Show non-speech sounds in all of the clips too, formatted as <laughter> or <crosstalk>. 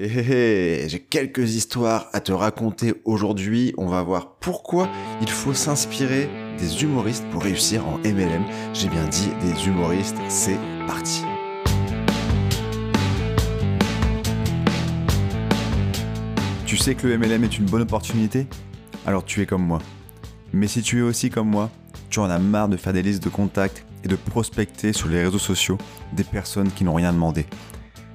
Hé hé hé, j'ai quelques histoires à te raconter aujourd'hui. On va voir pourquoi il faut s'inspirer des humoristes pour réussir en MLM. J'ai bien dit des humoristes, c'est parti. Tu sais que le MLM est une bonne opportunité? Alors tu es comme moi. Mais si tu es aussi comme moi, tu en as marre de faire des listes de contacts et de prospecter sur les réseaux sociaux des personnes qui n'ont rien demandé.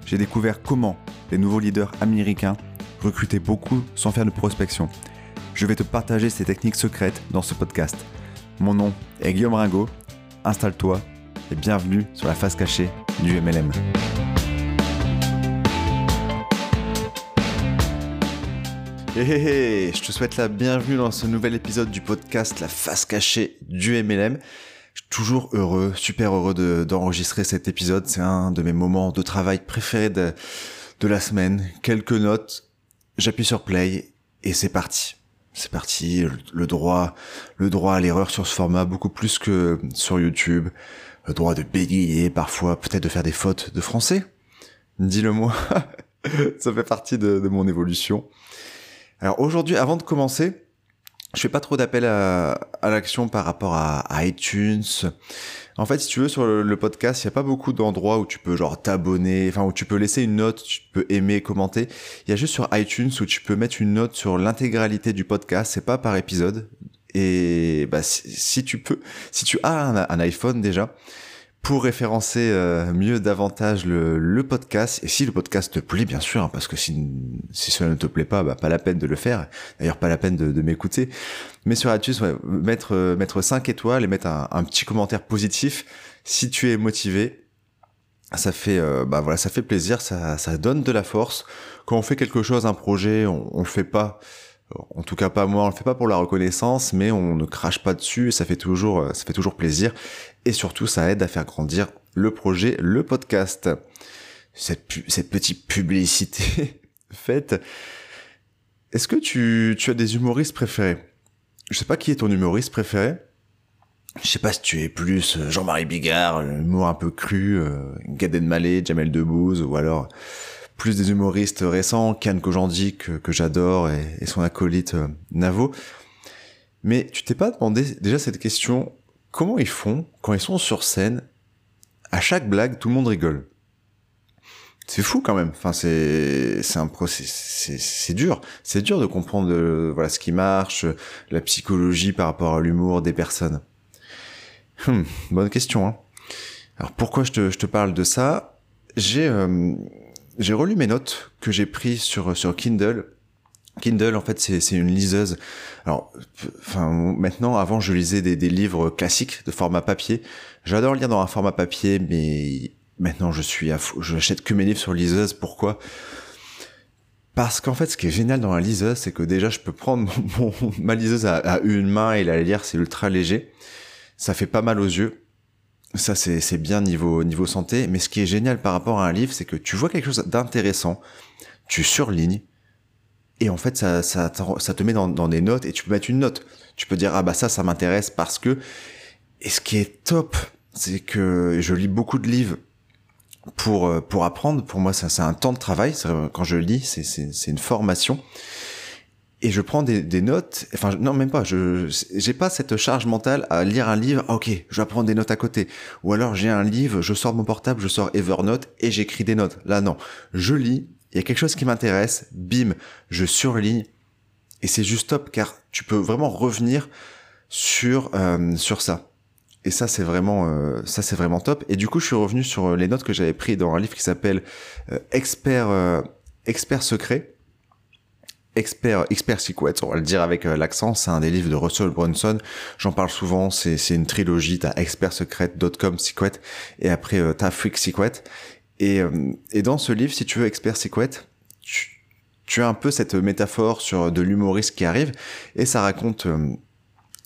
J'ai découvert comment les nouveaux leaders américains recrutaient beaucoup sans faire de prospection. Je vais te partager ces techniques secrètes dans ce podcast. Mon nom est Guillaume Ringot. Installe-toi et bienvenue sur la face cachée du MLM. Hé hé hé, je te souhaite la bienvenue dans ce nouvel épisode du podcast La face cachée du MLM. Je suis toujours heureux, super heureux de- d'enregistrer cet épisode. C'est un de mes moments de travail préférés de, de la semaine. Quelques notes, j'appuie sur play et c'est parti. C'est parti, le- droit, le droit à l'erreur sur ce format beaucoup plus que sur YouTube. Le droit de bégayer parfois, peut-être de faire des fautes de français. Dis-le moi. <laughs> Ça fait partie de, de mon évolution. Alors aujourd'hui, avant de commencer, je fais pas trop d'appel à, à l'action par rapport à, iTunes. En fait, si tu veux, sur le, podcast, il y a pas beaucoup d'endroits où tu peux genre t'abonner, enfin où tu peux laisser une note, tu peux aimer, commenter. Il y a juste sur iTunes où tu peux mettre une note sur l'intégralité du podcast, c'est pas par épisode. Et bah, si, tu peux, si tu as un iPhone déjà, pour référencer euh, mieux davantage le, podcast, et si le podcast te plaît bien sûr, hein, parce que si, si cela ne te plaît pas, bah, pas la peine de le faire, d'ailleurs pas la peine de, m'écouter, mais sur iTunes, ouais, mettre, euh, mettre 5 étoiles et mettre un, petit commentaire positif, si tu es motivé, ça fait, euh, bah voilà, ça fait plaisir, ça, ça donne de la force. Quand on fait quelque chose, un projet, on, le fait pas, en tout cas pas moi, on le fait pas pour la reconnaissance, mais on ne crache pas dessus, ça fait toujours, euh, ça fait toujours plaisir, et surtout ça aide à faire grandir le projet, le podcast. Cette, petite publicité <laughs> faite. Est-ce que tu, tu as des humoristes préférés? Je sais pas qui est ton humoriste préféré. Je sais pas si tu es plus euh, Jean-Marie Bigard, l'humour un peu cru, euh, Gad Elmaleh, Jamel Debbouze, ou alors plus des humoristes récents, Kian Kojandi que, j'adore et, son acolyte euh, Navo. Mais tu t'es pas demandé déjà cette question, comment ils font quand ils sont sur scène À chaque blague, tout le monde rigole? C'est fou quand même. Enfin, c'est c'est un process, c'est dur. C'est dur de comprendre euh, voilà ce qui marche, la psychologie par rapport à l'humour des personnes. Hum, bonne question. Hein. Alors pourquoi je te, je te parle de ça? J'ai euh, j'ai relu mes notes que j'ai prises sur sur Kindle. Kindle, en fait, c'est une liseuse. Alors, enfin, maintenant, avant, je lisais des, des livres classiques de format papier. J'adore lire dans un format papier, mais maintenant, je suis à. Je n'achète que mes livres sur liseuse. Pourquoi? Parce qu'en fait, ce qui est génial dans la liseuse, c'est que déjà, je peux prendre <laughs> mon- ma liseuse à une main et la lire, c'est ultra léger. Ça fait pas mal aux yeux. Ça, c'est bien niveau, niveau santé. Mais ce qui est génial par rapport à un livre, c'est que tu vois quelque chose d'intéressant, tu surlignes, et en fait, ça, ça, te met dans, dans des notes, et tu peux mettre une note. Tu peux dire, ah bah ça, ça m'intéresse parce que... Et ce qui est top, c'est que je lis beaucoup de livres pour, euh, pour apprendre. Pour moi, ça, c'est un temps de travail. Quand je lis, c'est une formation. Et je prends des, des notes. Enfin, non, même pas. Je, j'ai pas cette charge mentale à lire un livre. Ah, ok, je vais prendre des notes à côté. Ou alors j'ai un livre, je sors mon portable, je sors Evernote et j'écris des notes. Là, non. Je lis. Il y a quelque chose qui m'intéresse. Bim, je surligne. Et c'est juste top car tu peux vraiment revenir sur euh, sur ça. Et ça c'est vraiment euh, ça c'est vraiment top. Et du coup je suis revenu sur les notes que j'avais prises dans un livre qui s'appelle euh, Expert euh, Expert secret. Expert, Expert Secret, on va le dire avec euh, l'accent, c'est un des livres de Russell Brunson. J'en parle souvent, c'est une trilogie, t'as expertsecret.com Secret et après euh, t'as Freak Secret. Et, euh, et dans ce livre, si tu veux Expert Secret, tu, tu as un peu cette métaphore sur de l'humoriste qui arrive et ça raconte euh,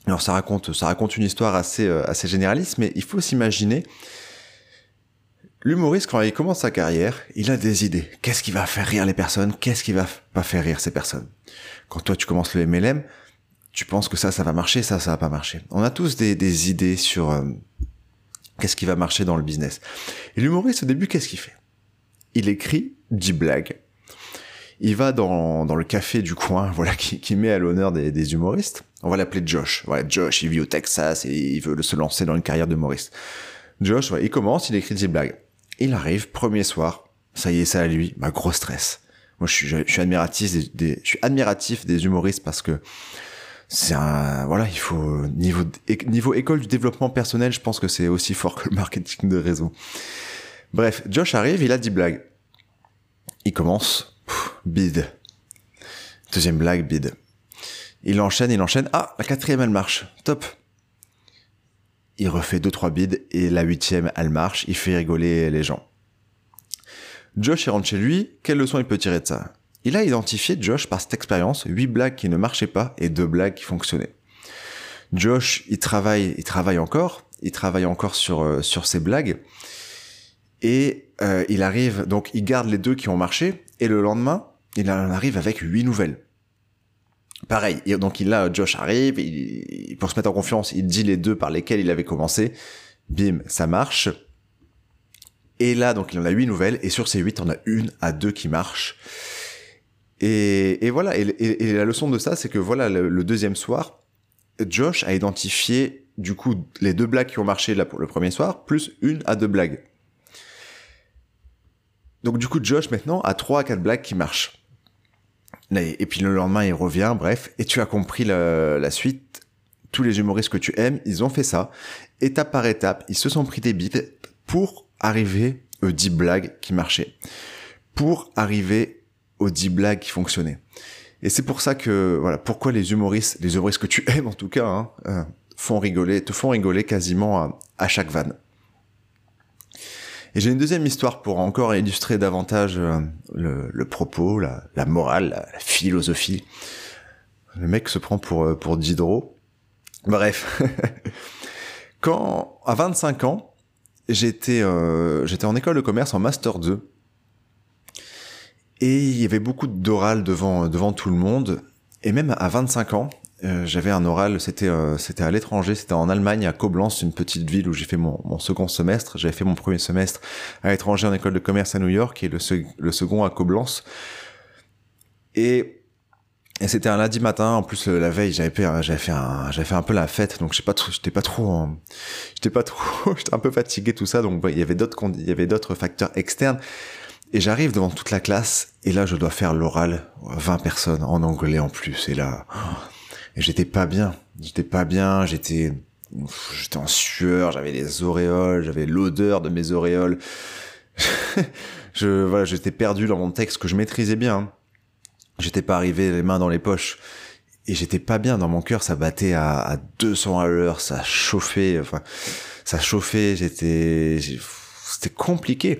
alors ça raconte ça raconte une histoire assez euh, assez généraliste mais il faut s'imaginer l'humoriste quand il commence sa carrière, il a des idées. Qu'est-ce qui va faire rire les personnes? Qu'est-ce qui va pas faire rire ces personnes? Quand toi tu commences le MLM, tu penses que ça ça va marcher, ça ça va pas marcher. On a tous des, idées sur euh, qu'est-ce qui va marcher dans le business. Et l'humoriste au début, qu'est-ce qu'il fait? Il écrit 10 blagues. il va dans, le café du coin, <laughs> voilà, qui, met à l'honneur des, humoristes. On va l'appeler Josh. Voilà, Josh, il vit au Texas et il veut se lancer dans une carrière d'humoriste. Josh, il commence, il écrit des blagues. Il arrive, premier soir, ça y est, ça à lui, bah, gros stress. Moi, je suis, je, suis admiratif des, humoristes parce que c'est un, voilà, il faut, niveau, niveau école du développement personnel, je pense que c'est aussi fort que le marketing de réseau. Bref, Josh arrive, il a 10 blagues. Il commence, bide. Deuxième blague, bide. Il enchaîne, il enchaîne. Ah, la quatrième, elle marche. Top. Il refait deux, trois bides et la huitième, elle marche. Il fait rigoler les gens. Josh, il rentre chez lui. Quelle leçon il peut tirer de ça? Il a identifié, Josh, par cette expérience, huit blagues qui ne marchaient pas et deux blagues qui fonctionnaient. Josh, il travaille, il travaille encore. Il travaille encore sur, euh, sur ses blagues. Et euh, il arrive, donc il garde les deux qui ont marché. Et le lendemain, il en arrive avec huit nouvelles. Pareil, donc il là, Josh arrive, pour se mettre en confiance, il dit les deux par lesquels il avait commencé. Bim, ça marche. Et là, donc il en a huit nouvelles, et sur ces huit, on a une à deux qui marchent. Et, voilà, et, et, la leçon de ça, c'est que voilà, le, deuxième soir, Josh a identifié du coup les deux blagues qui ont marché là pour le premier soir, plus une à deux blagues. Donc du coup, Josh maintenant a trois à quatre blagues qui marchent. Et puis le lendemain, il revient, bref, et tu as compris la, suite. Tous les humoristes que tu aimes, ils ont fait ça. Étape par étape, ils se sont pris des bites pour arriver aux 10 blagues qui marchaient. Pour arriver aux 10 blagues qui fonctionnaient. Et c'est pour ça que, voilà, pourquoi les humoristes, les humoristes que tu aimes en tout cas, hein, euh, font rigoler, te font rigoler quasiment à, à chaque vanne. Et j'ai une deuxième histoire pour encore illustrer davantage euh, le, propos, la, morale, la, philosophie. Le mec se prend pour, euh, Diderot. Bref. <laughs> Quand, à 25 ans, j'étais euh, j'étais en école de commerce en Master 2. Et il y avait beaucoup d'oral devant, devant tout le monde. Et même à 25 ans, euh, j'avais un oral, c'était euh, c'était à l'étranger, c'était en Allemagne, à Koblenz, une petite ville où j'ai fait mon, mon second semestre. J'avais fait mon premier semestre à l'étranger en école de commerce à New York et le, le second à Koblenz. Et, et c'était un lundi matin. En plus, la veille, j'avais fait j'avais fait un j'avais fait un peu la fête, donc j'étais pas j'étais pas trop j'étais pas trop <laughs> j'étais un peu fatigué tout ça. Donc il y avait d'autres il y avait d'autres facteurs externes. Et j'arrive devant toute la classe et là je dois faire l'oral 20 personnes en anglais en plus et là et j'étais pas bien. J'étais pas bien, j'étais j'étais en sueur, j'avais les auréoles, j'avais l'odeur de mes auréoles. <laughs> je voilà, j'étais perdu dans mon texte que je maîtrisais bien. J'étais pas arrivé les mains dans les poches et j'étais pas bien dans mon cœur, ça battait à, à 200 à l'heure, ça chauffait, enfin ça chauffait, j'étais c'était compliqué.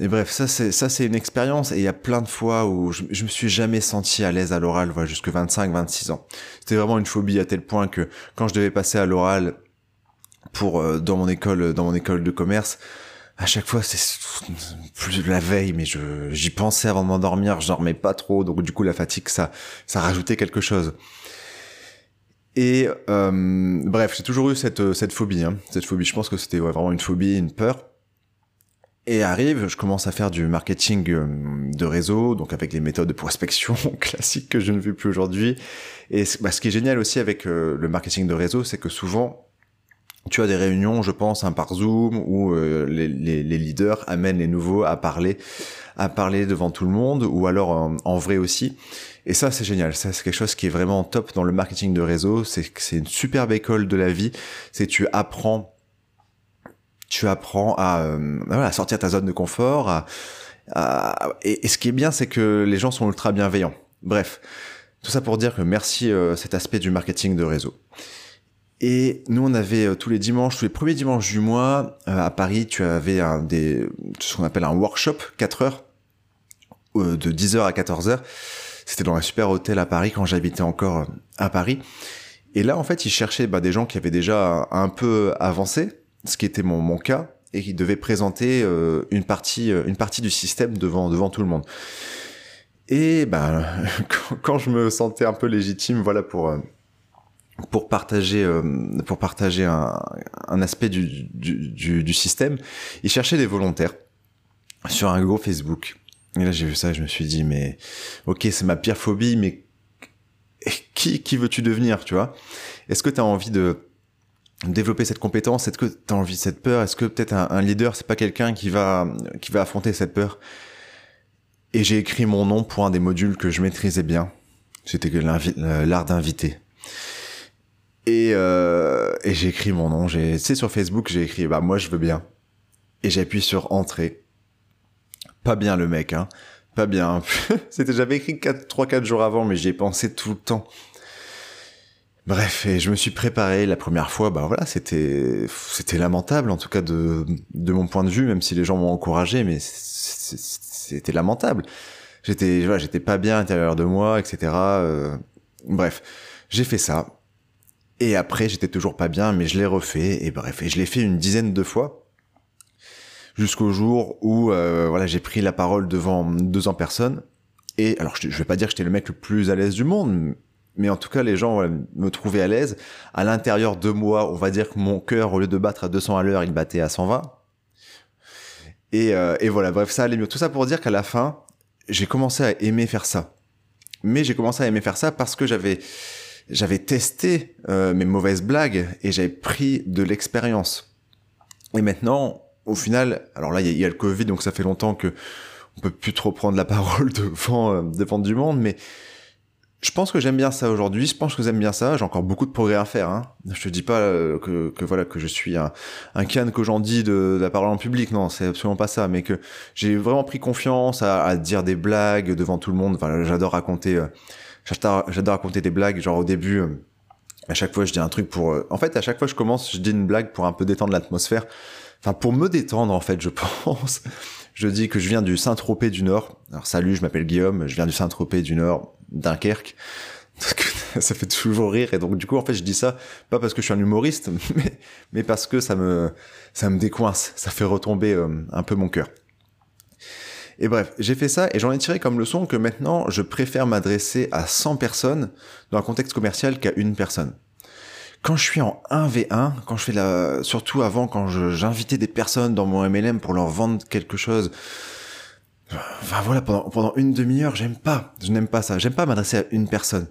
Et bref, ça c'est ça c'est une expérience et il y a plein de fois où je, je me suis jamais senti à l'aise à l'oral, voilà, jusque 25 26 ans. C'était vraiment une phobie à tel point que quand je devais passer à l'oral pour euh, dans mon école dans mon école de commerce, à chaque fois c'est plus la veille mais je j'y pensais avant de m'endormir, je dormais pas trop donc du coup la fatigue ça ça rajoutait quelque chose. Et euh, bref, j'ai toujours eu cette cette phobie hein. cette phobie, je pense que c'était vraiment une phobie, une peur et arrive, je commence à faire du marketing euh, de réseau, donc avec les méthodes de prospection <laughs> classiques que je ne fais plus aujourd'hui. Et bah, ce qui est génial aussi avec euh, le marketing de réseau, c'est que souvent, tu as des réunions, je pense, un par Zoom, où euh, les, leaders amènent les nouveaux à parler, à parler devant tout le monde, ou alors en, vrai aussi. Et ça, c'est génial. Ça, c'est quelque chose qui est vraiment top dans le marketing de réseau. C'est c'est une superbe école de la vie. C'est tu apprends tu apprends à, euh, à sortir ta zone de confort. et, ce qui est bien, c'est que les gens sont ultra bienveillants. Bref, tout ça pour dire que merci euh, cet aspect du marketing de réseau. Et nous, on avait euh, tous les dimanches, tous les premiers dimanches du mois, à Paris, tu avais un des, ce qu'on appelle un workshop, 4 heures, de 10h à 14h. C'était dans un super hôtel à Paris quand j'habitais encore à Paris. Et là, en fait, ils cherchaient bah, des gens qui avaient déjà un peu avancé, ce qui était mon, mon cas, et qui devait présenter euh, une partie euh, une partie du système devant devant tout le monde. Et <laughs> ben quand, je me sentais un peu légitime, voilà pour euh, pour partager pour partager un, un aspect du, du, du, du système, ils cherchaient des volontaires sur un gros Facebook. Et là, j'ai vu ça, je me suis dit, mais ok, c'est ma pire phobie, mais qui, qui veux-tu devenir, tu vois? Est-ce que tu as envie de développer cette compétence Est-ce que tu as envie de cette peur? Est-ce que peut-être un, leader, c'est pas quelqu'un qui va, qui va affronter cette peur? Et j'ai écrit mon nom pour un des modules que je maîtrisais bien. C'était l'art d'inviter. Et, euh, et j'ai écrit mon nom. Tu sais, sur Facebook, j'ai écrit, bah moi je veux bien. Et j'ai appuyé sur entrée. Pas bien le mec, hein. Pas bien. <laughs> C'était, j'avais écrit 3-4 jours avant, mais j'y ai pensé tout le temps. Bref, et je me suis préparé la première fois, bah voilà, c'était, c'était lamentable, en tout cas de, de mon point de vue, même si les gens m'ont encouragé, mais c'était lamentable. J'étais, voilà, j'étais pas bien à l'intérieur de moi, etc. Euh, bref, j'ai fait ça. Et après, j'étais toujours pas bien, mais je l'ai refait. Et bref, et je l'ai fait une dizaine de fois. Jusqu'au jour où, euh, voilà, j'ai pris la parole devant 200 personnes. Et alors, je, je vais pas dire que j'étais le mec le plus à l'aise du monde, mais en tout cas, les gens me trouvaient à l'aise. À l'intérieur de moi, on va dire que mon cœur, au lieu de battre à 200 à l'heure, il battait à 120. Et, euh, et voilà, bref, ça allait mieux. Tout ça pour dire qu'à la fin, j'ai commencé à aimer faire ça. Mais j'ai commencé à aimer faire ça parce que j'avais j'avais testé euh, mes mauvaises blagues et j'avais pris de l'expérience. Et maintenant, au final, alors là, il y, a le Covid, donc ça fait longtemps que on peut plus trop prendre la <laughs> parole devant, euh, devant du monde, mais je pense que j'aime bien ça aujourd'hui. Je pense que j'aime bien ça. J'ai encore beaucoup de progrès à faire. Hein. Je te dis pas euh, que, que voilà que je suis un, un can que j'en dis de, de, la parole en public. Non, c'est absolument pas ça. Mais que j'ai vraiment pris confiance à, à, dire des blagues devant tout le monde. Enfin, j'adore raconter. Euh, j'adore raconter des blagues. Genre au début, euh, à chaque fois, je dis un truc pour. En fait, à chaque fois, je commence, je dis une blague pour un peu détendre l'atmosphère. Enfin, pour me détendre, en fait, je <laughs> pense. Je dis que je viens du Saint-Tropez du Nord. Alors salut, je m'appelle Guillaume, je viens du Saint-Tropez du Nord, Dunkerque. <laughs> ça fait toujours rire. Et donc du coup en fait je dis ça pas parce que je suis un humoriste <laughs> mais, mais parce que ça me ça me décoince. Ça fait retomber euh, un peu mon cœur. Et bref j'ai fait ça et j'en ai tiré comme leçon que maintenant je préfère m'adresser à 100 personnes dans un contexte commercial qu'à une personne. Quand je suis en 1v1, quand je fais la, surtout avant, quand j'invitais des personnes dans mon MLM pour leur vendre quelque chose, enfin voilà, pendant, pendant une demi-heure, j'aime pas, je n'aime pas ça, j'aime pas m'adresser à une personne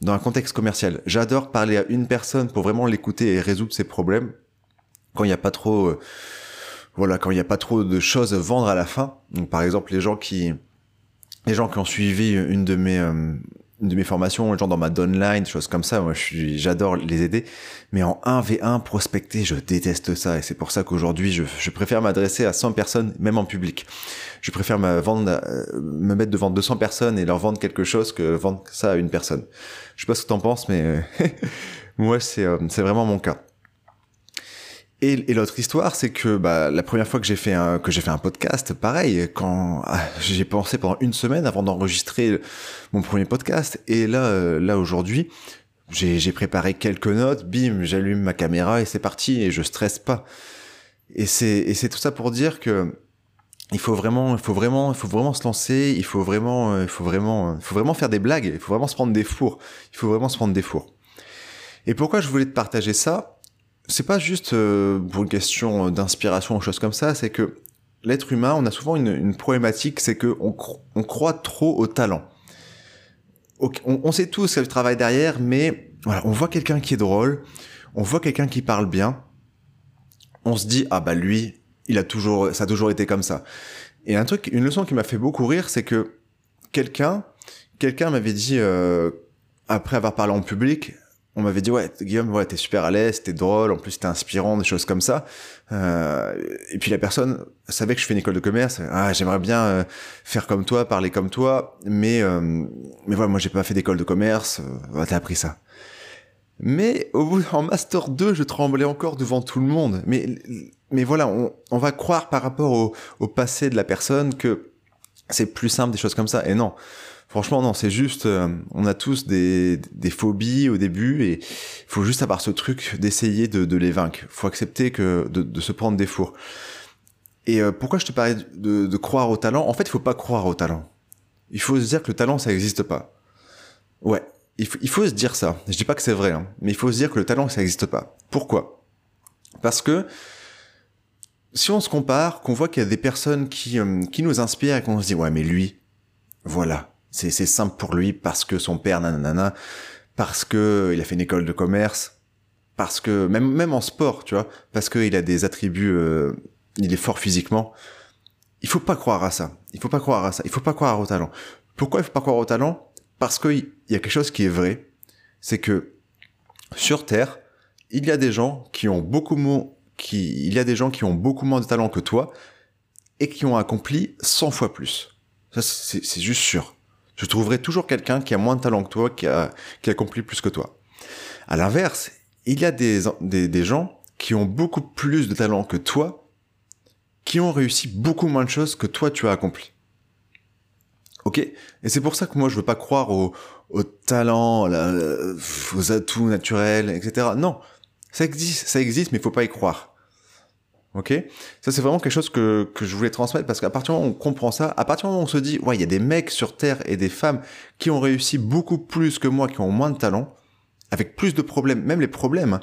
dans un contexte commercial. J'adore parler à une personne pour vraiment l'écouter et résoudre ses problèmes quand il n'y a pas trop, euh, voilà, quand il n'y a pas trop de choses à vendre à la fin. Donc par exemple, les gens qui, les gens qui ont suivi une de mes, euh, de mes formations, genre dans ma downline, choses comme ça, moi j'adore les aider. Mais en 1v1 prospecter, je déteste ça. Et c'est pour ça qu'aujourd'hui, je, je, préfère m'adresser à 100 personnes, même en public. Je préfère me, vendre, euh, me mettre devant 200 personnes et leur vendre quelque chose que vendre ça à une personne. Je sais pas ce que t'en penses, mais euh, <laughs> moi c'est euh, c'est vraiment mon cas. Et, et l'autre histoire, c'est que bah, la première fois que j'ai fait un que j'ai fait un podcast, pareil, quand ah, j'ai pensé pendant une semaine avant d'enregistrer mon premier podcast, et là, euh, là aujourd'hui, j'ai préparé quelques notes, bim, j'allume ma caméra et c'est parti, et je stresse pas. Et c'est et c'est tout ça pour dire que il faut vraiment, il faut vraiment, il faut vraiment se lancer, il faut vraiment, euh, il faut vraiment, il faut vraiment faire des blagues, il faut vraiment se prendre des fours, il faut vraiment se prendre des fours. Et pourquoi je voulais te partager ça? C'est pas juste euh, pour une question d'inspiration ou choses comme ça, c'est que l'être humain, on a souvent une, une problématique, c'est que on, croit trop au talent. On, sait tous qu'il y a travail derrière, mais voilà, on voit quelqu'un qui est drôle, on voit quelqu'un qui parle bien, on se dit ah bah lui, il a toujours, ça a toujours été comme ça. Et un truc, une leçon qui m'a fait beaucoup rire, c'est que quelqu'un, quelqu'un m'avait dit euh, après avoir parlé en public, on m'avait dit ouais Guillaume ouais t'es super à l'aise t'es drôle en plus t'es inspirant des choses comme ça. Euh, et puis la personne savait que je fais une école de commerce. Ah j'aimerais bien euh, faire comme toi parler comme toi mais euh, mais voilà moi j'ai pas fait d'école de commerce. Euh, t'as appris ça. Mais au bout en master 2 je tremblais encore devant tout le monde. Mais mais voilà on, on va croire par rapport au, au passé de la personne que c'est plus simple des choses comme ça. Et non Franchement, non, c'est juste, euh, on a tous des, phobies au début et il faut juste avoir ce truc d'essayer de, les vaincre. faut accepter que de, se prendre des fours. Et euh, pourquoi je te parlais de, de, croire au talent? En fait, il faut pas croire au talent. Il faut se dire que le talent, ça n'existe pas. Ouais, il faut, il faut se dire ça. Je dis pas que c'est vrai, hein, mais il faut se dire que le talent, ça n'existe pas. Pourquoi? Parce que si on se compare, qu'on voit qu'il y a des personnes qui, euh, qui nous inspirent et qu'on se dit, ouais, mais lui, voilà, c'est simple pour lui parce que son père, nanana, parce que il a fait une école de commerce, parce que, même, même en sport, tu vois, parce qu'il a des attributs, euh, il est fort physiquement. Il faut pas croire à ça. Il faut pas croire à ça. Il faut pas croire au talent. Pourquoi il faut pas croire au talent? Parce qu'il y a quelque chose qui est vrai. C'est que, sur Terre, il y a des gens qui ont beaucoup, qui, il y a des gens qui ont beaucoup moins de talent que toi et qui ont accompli 100 fois plus. Ça, c'est juste sûr. Je trouverai toujours quelqu'un qui a moins de talent que toi, qui a, qui accompli plus que toi. À l'inverse, il y a des, des, des gens qui ont beaucoup plus de talent que toi, qui ont réussi beaucoup moins de choses que toi tu as accompli. Ok? Et c'est pour ça que moi je veux pas croire au, au talent, aux atouts naturels, etc. Non, ça existe, ça existe, mais il faut pas y croire. Ok? Ça, c'est vraiment quelque chose que, que je voulais transmettre parce qu'à partir du moment où on comprend ça, à partir du moment où on se dit, ouais, il y a des mecs sur Terre et des femmes qui ont réussi beaucoup plus que moi, qui ont moins de talent, avec plus de problèmes, même les problèmes, hein.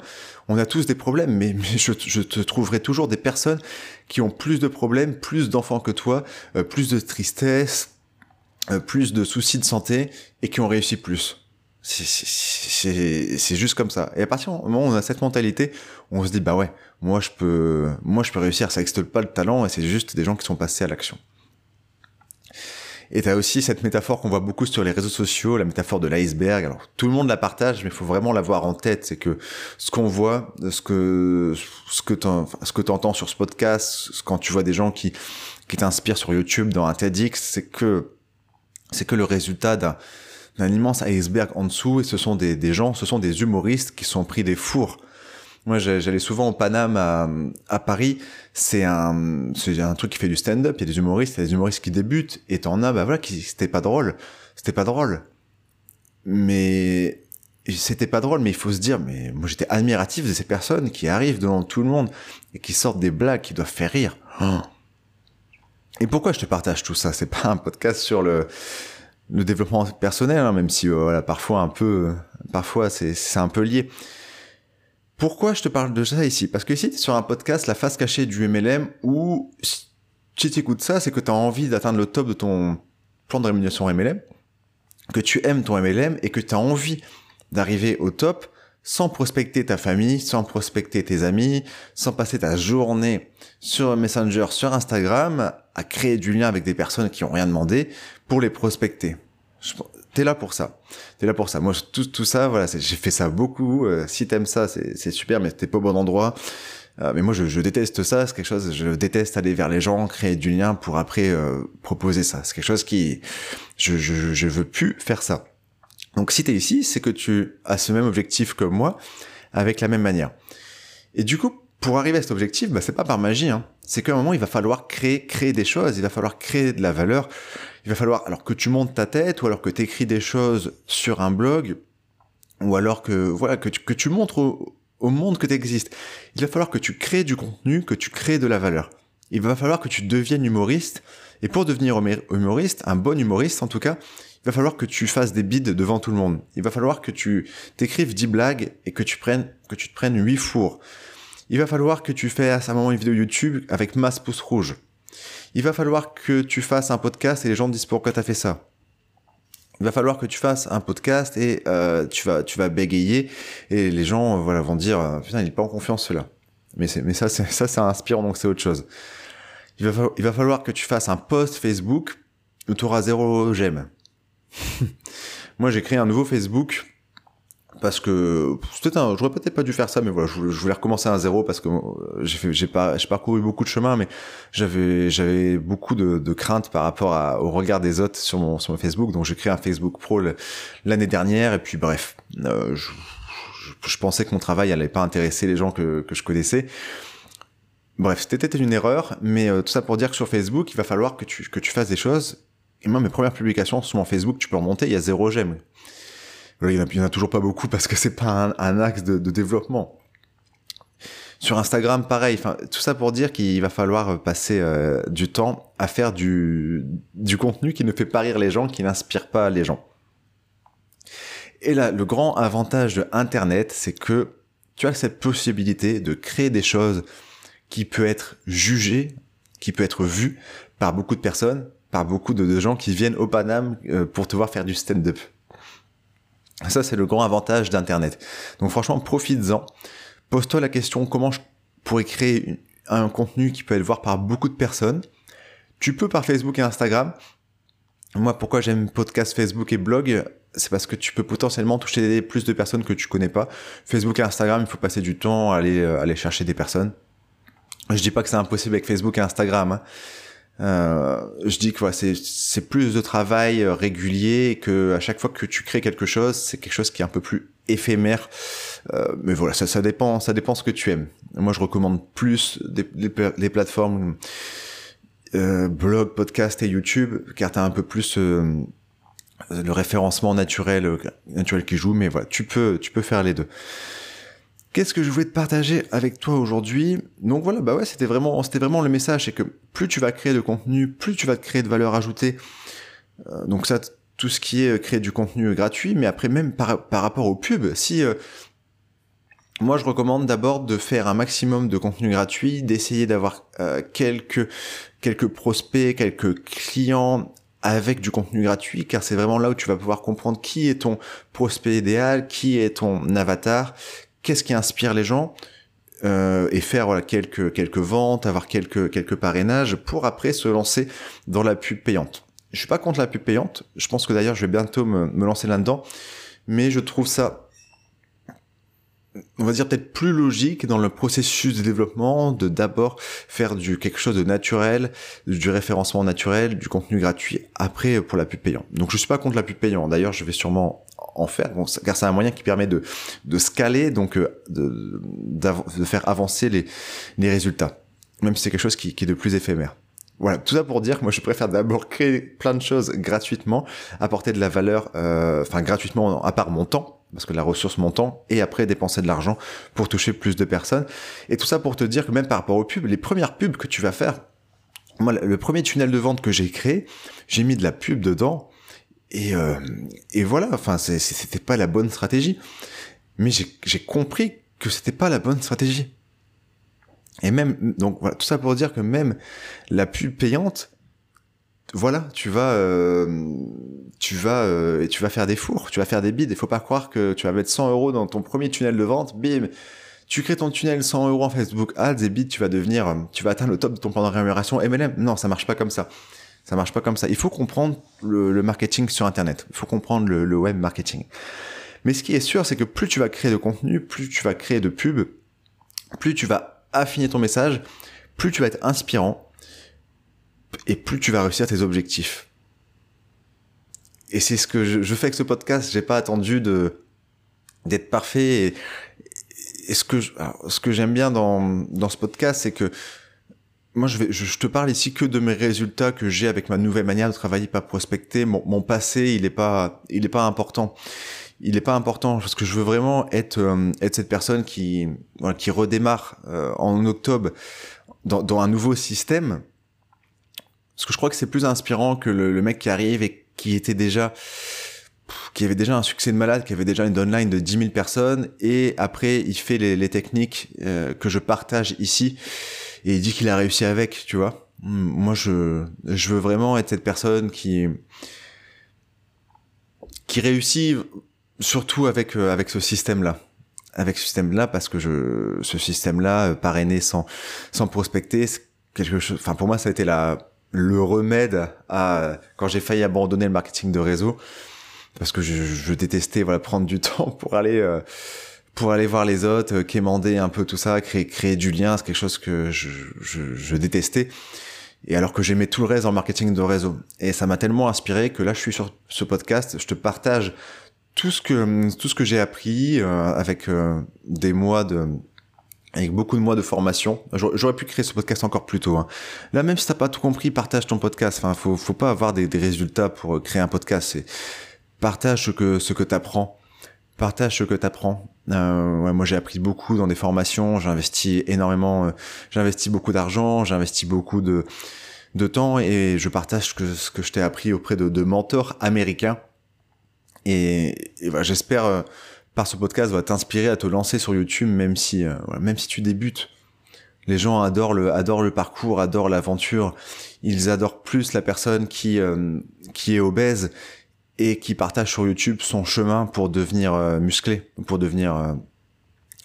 on a tous des problèmes, mais, <laughs> je, te trouverai toujours des personnes qui ont plus de problèmes, plus d'enfants que toi, euh, plus de tristesse, euh, plus de soucis de santé et qui ont réussi plus. C'est juste comme ça. Et à partir du moment où on a cette mentalité, on se dit bah ouais, moi je peux, moi je peux réussir. Ça n'existe pas le talent et c'est juste des gens qui sont passés à l'action. Et t'as aussi cette métaphore qu'on voit beaucoup sur les réseaux sociaux, la métaphore de l'iceberg. Alors tout le monde la partage, mais il faut vraiment l'avoir en tête. C'est que ce qu'on voit, ce que ce que ce que t'entends sur ce podcast, quand tu vois des gens qui qui t'inspirent sur YouTube dans un TEDx, c'est que c'est que le résultat d'un un immense iceberg en dessous et ce sont des, gens, ce sont des humoristes qui sont pris des fours. Moi, j'allais souvent au Paname à, Paris. C'est un, c'est un truc qui fait du stand-up. Il y a des humoristes, il y a des humoristes qui débutent et t'en as, bah voilà, qui, c'était pas drôle. C'était pas drôle. Mais, c'était pas drôle, mais il faut se dire, mais moi j'étais admiratif de ces personnes qui arrivent devant tout le monde et qui sortent des blagues qui doivent faire rire. Et pourquoi je te partage tout ça? C'est pas un podcast sur le, le développement personnel, hein, même si euh, voilà, parfois un peu, parfois c'est un peu lié. Pourquoi je te parle de ça ici? Parce que ici, tu es sur un podcast, la face cachée du MLM, où si tu t'écoutes ça, c'est que tu as envie d'atteindre le top de ton plan de rémunération MLM, que tu aimes ton MLM et que tu as envie d'arriver au top sans prospecter ta famille, sans prospecter tes amis, sans passer ta journée sur Messenger, sur Instagram, à créer du lien avec des personnes qui ont rien demandé pour les prospecter. T'es là pour ça. T'es là pour ça. Moi, tout, tout ça, voilà, j'ai fait ça beaucoup. Euh, si t'aimes ça, c'est super, mais t'es pas au bon endroit. Euh, mais moi, je, je, déteste ça. C'est quelque chose. Je déteste aller vers les gens, créer du lien pour après euh, proposer ça. C'est quelque chose qui, je, je, je veux plus faire ça. Donc si tu es ici, c'est que tu as ce même objectif que moi, avec la même manière. Et du coup, pour arriver à cet objectif, bah, c'est pas par magie. Hein. C'est qu'à un moment, il va falloir créer, créer des choses, il va falloir créer de la valeur. Il va falloir, alors que tu montes ta tête, ou alors que tu écris des choses sur un blog, ou alors que voilà que tu, que tu montres au, monde que tu existes. Il va falloir que tu crées du contenu, que tu crées de la valeur. Il va falloir que tu deviennes humoriste. Et pour devenir humoriste, un bon humoriste en tout cas, il va falloir que tu fasses des bides devant tout le monde. Il va falloir que tu t'écrives 10 blagues et que tu prennes, que tu te prennes 8 fours. Il va falloir que tu fasses à un moment une vidéo YouTube avec masse pouce rouge. Il va falloir que tu fasses un podcast et les gens te disent pourquoi t'as fait ça. Il va falloir que tu fasses un podcast et euh, tu vas tu vas bégayer et les gens voilà vont dire euh, putain il est pas en confiance cela. Mais c'est mais ça c'est ça c'est inspirant donc c'est autre chose. Il va, il va falloir que tu fasses un post Facebook où tu auras zéro j'aime. <laughs> Moi, j'ai créé un nouveau Facebook parce que un, j'aurais peut-être pas dû faire ça, mais voilà, je, voulais recommencer à zéro parce que euh, j'ai fait, j'ai pas, j'ai parcouru beaucoup de chemin, mais j'avais, j'avais beaucoup de, de craintes par rapport à, au regard des autres sur mon, sur mon Facebook, donc j'ai créé un Facebook Pro l'année dernière, et puis bref, euh, je, je, pensais que mon travail allait pas intéresser les gens que, que je connaissais. Bref, c'était une erreur, mais euh, tout ça pour dire que sur Facebook, il va falloir que tu, que tu fasses des choses et moi, mes premières publications sur mon Facebook, tu peux remonter, il y a zéro j'aime. Il y, en a, toujours pas beaucoup parce que c'est pas un, axe de, développement. Sur Instagram, pareil. Tout ça pour dire qu'il va falloir passer euh, du temps à faire du, contenu qui ne fait pas rire les gens, qui n'inspire pas les gens. Et là, le grand avantage de Internet, c'est que tu as cette possibilité de créer des choses qui peut être jugé, qui peut être vu par beaucoup de personnes, par beaucoup de, gens qui viennent au Paname euh, pour te voir faire du stand-up. Ça, c'est le grand avantage d'Internet. Donc franchement, profites-en. Pose-toi la question, comment je pourrais créer un contenu qui peut être voir par beaucoup de personnes? Tu peux par Facebook et Instagram. Moi, pourquoi j'aime podcast, Facebook et blog? C'est parce que tu peux potentiellement toucher plus de personnes que tu connais pas. Facebook et Instagram, il faut passer du temps à aller, euh, aller chercher des personnes. Je dis pas que c'est impossible avec Facebook et Instagram. Hein. Euh, je dis que c'est plus de travail euh, régulier et que à chaque fois que tu crées quelque chose, c'est quelque chose qui est un peu plus éphémère. Euh, mais voilà, ça, ça dépend, ça dépend ce que tu aimes. Moi, je recommande plus des, les, plateformes euh, blog, podcast et YouTube, car tu as un peu plus euh, le référencement naturel, naturel qui joue. Mais voilà, tu peux, tu peux faire les deux. Qu'est-ce que je voulais te partager avec toi aujourd'hui? Donc voilà, bah ouais, c'était vraiment, c'était vraiment le message, c'est que plus tu vas créer de contenu, plus tu vas te créer de valeur ajoutée. Euh, donc ça, tout ce qui est euh, créer du contenu gratuit, mais après même par, par rapport aux pubs, si euh, moi je recommande d'abord de faire un maximum de contenu gratuit, d'essayer d'avoir quelques quelques prospects, quelques clients avec du contenu gratuit, car c'est vraiment là où tu vas pouvoir comprendre qui est ton prospect idéal, qui est ton avatar, qu'est-ce qui inspire les gens euh, et faire voilà, quelques quelques ventes, avoir quelques quelques parrainages pour après se lancer dans la pub payante. Je suis pas contre la pub payante. Je pense que d'ailleurs je vais bientôt me, me lancer là-dedans, mais je trouve ça on va dire peut-être plus logique dans le processus de développement de d'abord faire du quelque chose de naturel, du référencement naturel, du contenu gratuit après pour la pub payante. Donc je suis pas contre la pub payante. D'ailleurs, je vais sûrement en faire, car c'est un moyen qui permet de, de scaler, donc euh, de, de faire avancer les, les résultats, même si c'est quelque chose qui, qui est de plus éphémère. Voilà, tout ça pour dire que moi je préfère d'abord créer plein de choses gratuitement, apporter de la valeur, euh, enfin gratuitement à part mon temps, parce que la ressource mon temps, et après dépenser de l'argent pour toucher plus de personnes. Et tout ça pour te dire que même par rapport aux pubs, les premières pubs que tu vas faire, moi le premier tunnel de vente que j'ai créé, j'ai mis de la pub dedans, et, euh, et voilà, enfin, c'était pas la bonne stratégie. Mais j'ai compris que c'était pas la bonne stratégie. Et même, donc voilà, tout ça pour dire que même la pub payante, voilà, tu vas, euh, tu vas, euh, et tu vas faire des fours, tu vas faire des bids. Il faut pas croire que tu vas mettre 100 euros dans ton premier tunnel de vente, bim, tu crées ton tunnel 100 euros en Facebook Ads et bid, tu vas devenir, tu vas atteindre le top de ton plan de rémunération MLM. Non, ça marche pas comme ça. Ça marche pas comme ça. Il faut comprendre le, marketing sur Internet. Il faut comprendre le, web marketing. Mais ce qui est sûr, c'est que plus tu vas créer de contenu, plus tu vas créer de pubs, plus tu vas affiner ton message, plus tu vas être inspirant, et plus tu vas réussir tes objectifs. Et c'est ce que je, fais avec ce podcast. J'ai pas attendu de d'être parfait. Et, ce que ce que j'aime bien dans dans ce podcast, c'est que moi, je, vais, je, te parle ici que de mes résultats que j'ai avec ma nouvelle manière de travailler, pas prospecter. Mon, mon passé, il est pas, il est pas important. Il est pas important parce que je veux vraiment être, euh, être cette personne qui, voilà, qui redémarre euh, en octobre dans, dans, un nouveau système. Parce que je crois que c'est plus inspirant que le, le, mec qui arrive et qui était déjà, qui avait déjà un succès de malade, qui avait déjà une downline de 10 000 personnes et après il fait les, les techniques euh, que je partage ici et il dit qu'il a réussi avec, tu vois. Moi, je, je veux vraiment être cette personne qui, qui réussit surtout avec, euh, avec ce système-là. Avec ce système-là, parce que je, ce système-là, euh, parrainé sans, sans prospecter, quelque chose, enfin, pour moi, ça a été la, le remède à, quand j'ai failli abandonner le marketing de réseau, parce que je, je détestais, voilà, prendre du <laughs> temps pour aller, euh, pour aller voir les autres, euh, quémander un peu tout ça, créer, créer du lien, c'est quelque chose que je, je, je, détestais. Et alors que j'aimais tout le reste en marketing de réseau. Et ça m'a tellement inspiré que là, je suis sur ce podcast, je te partage tout ce que tout ce que j'ai appris euh, avec euh, des mois de avec beaucoup de mois de formation. J'aurais pu créer ce podcast encore plus tôt. Hein. Là, même si t'as pas tout compris, partage ton podcast. Enfin, faut faut pas avoir des, des résultats pour créer un podcast. Partage ce que ce que t'apprends partage ce que tu apprends. Euh, moi, j'ai appris beaucoup dans des formations, j'ai investi énormément, euh, j'ai investi beaucoup d'argent, j'ai investi beaucoup de, de temps et je partage ce que, je t'ai appris auprès de, de mentors américains. Et, bah, j'espère, euh, par ce podcast, va t'inspirer à te lancer sur YouTube, même si, euh, même si tu débutes. Les gens adorent le, adorent le parcours, adorent l'aventure. Ils adorent plus la personne qui, qui est obèse et qui partage sur YouTube son chemin pour devenir euh, musclé, pour devenir euh,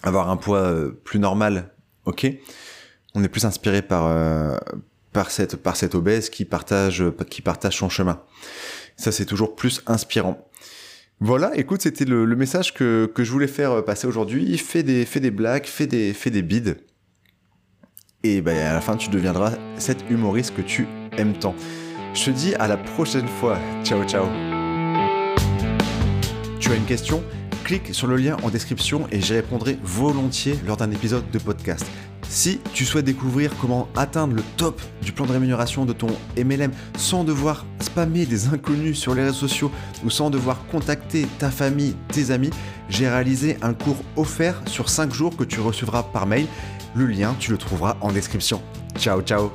avoir un poids plus normal. Ok, on est plus inspiré par par cette par cette obèse qui partage qui partage son chemin. Ça c'est toujours plus inspirant. Voilà, écoute, c'était le, message que, que je voulais faire passer aujourd'hui. Fais des, fais des blagues, fais des, fais des bides et ben, à la fin tu deviendras cet humoriste que tu aimes tant. Je te dis à la prochaine fois. Ciao ciao. Tu as une question Clique sur le lien en description et j'y répondrai volontiers lors d'un épisode de podcast. Si tu souhaites découvrir comment atteindre le top du plan de rémunération de ton MLM sans devoir spammer des inconnus sur les réseaux sociaux ou sans devoir contacter ta famille, tes amis, j'ai réalisé un cours offert sur 5 jours que tu recevras par mail. Le lien, tu le trouveras en description. Ciao, ciao